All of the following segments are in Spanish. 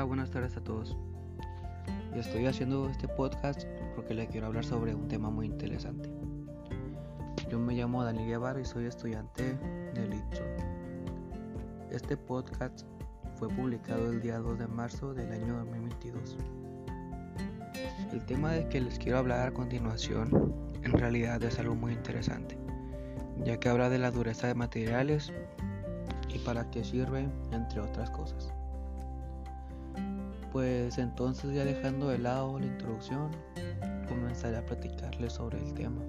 Hola, buenas tardes a todos. Estoy haciendo este podcast porque le quiero hablar sobre un tema muy interesante. Yo me llamo Daniel Guevara y soy estudiante del ITSO. Este podcast fue publicado el día 2 de marzo del año 2022. El tema de que les quiero hablar a continuación en realidad es algo muy interesante, ya que habla de la dureza de materiales y para qué sirve, entre otras cosas. Pues entonces ya dejando de lado la introducción, comenzaré a platicarles sobre el tema.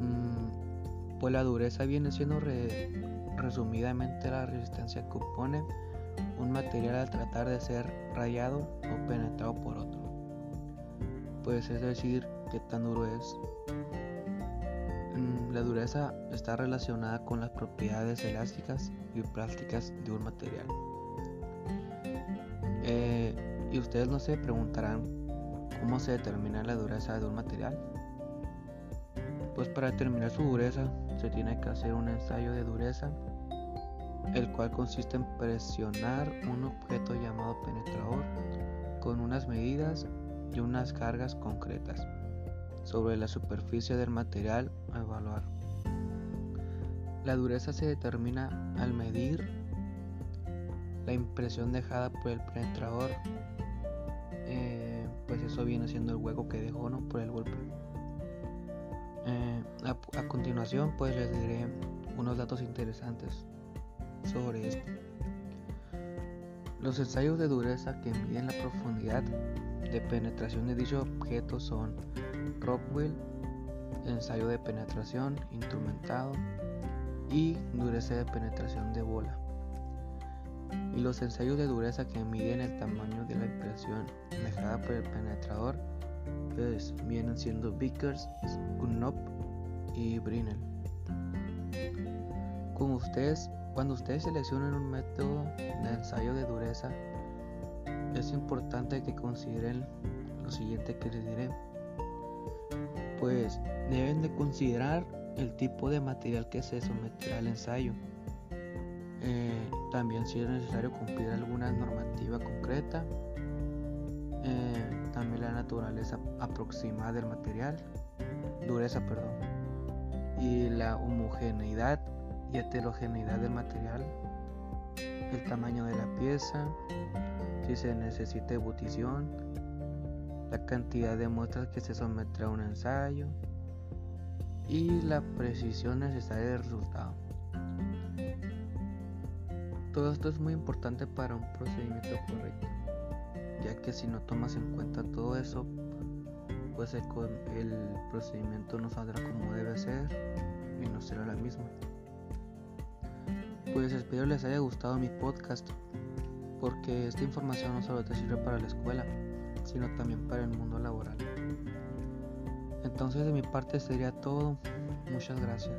Mm, pues la dureza viene siendo resumidamente la resistencia que opone un material al tratar de ser rayado o penetrado por otro. Pues es decir, qué tan duro es. Mm, la dureza está relacionada con las propiedades elásticas y plásticas de un material. Eh, y ustedes no se preguntarán cómo se determina la dureza de un material. Pues para determinar su dureza se tiene que hacer un ensayo de dureza, el cual consiste en presionar un objeto llamado penetrador con unas medidas y unas cargas concretas sobre la superficie del material a evaluar. La dureza se determina al medir la impresión dejada por el penetrador, eh, pues eso viene siendo el hueco que dejó ¿no? por el golpe. Eh, a, continuación, pues les diré unos datos interesantes sobre esto. Los ensayos de dureza que miden la profundidad de penetración de dicho objeto son Rockwell, ensayo de penetración instrumentado y dureza de penetración de bola y los ensayos de dureza que miden el tamaño de la impresión dejada por el penetrador pues, vienen siendo Vickers, Gunnop y Brinell. Como ustedes, cuando ustedes seleccionen un método de ensayo de dureza, es importante que consideren lo siguiente que les diré. Pues deben de considerar el tipo de material que se someterá al ensayo eh, también si es necesario cumplir alguna normativa concreta, eh, también la naturaleza aproximada del material, dureza, perdón, y la homogeneidad y heterogeneidad del material, el tamaño de la pieza, si se necesita ebullición, la cantidad de muestras que se someterá a un ensayo y la precisión necesaria del resultado. Todo esto es muy importante para un procedimiento correcto, ya que si no tomas en cuenta todo eso, pues el, procedimiento no saldrá como debe ser y no será la misma. Pues espero les haya gustado mi podcast, porque esta información no solo te sirve para la escuela, sino también para el mundo laboral. Entonces de mi parte sería todo. Muchas gracias.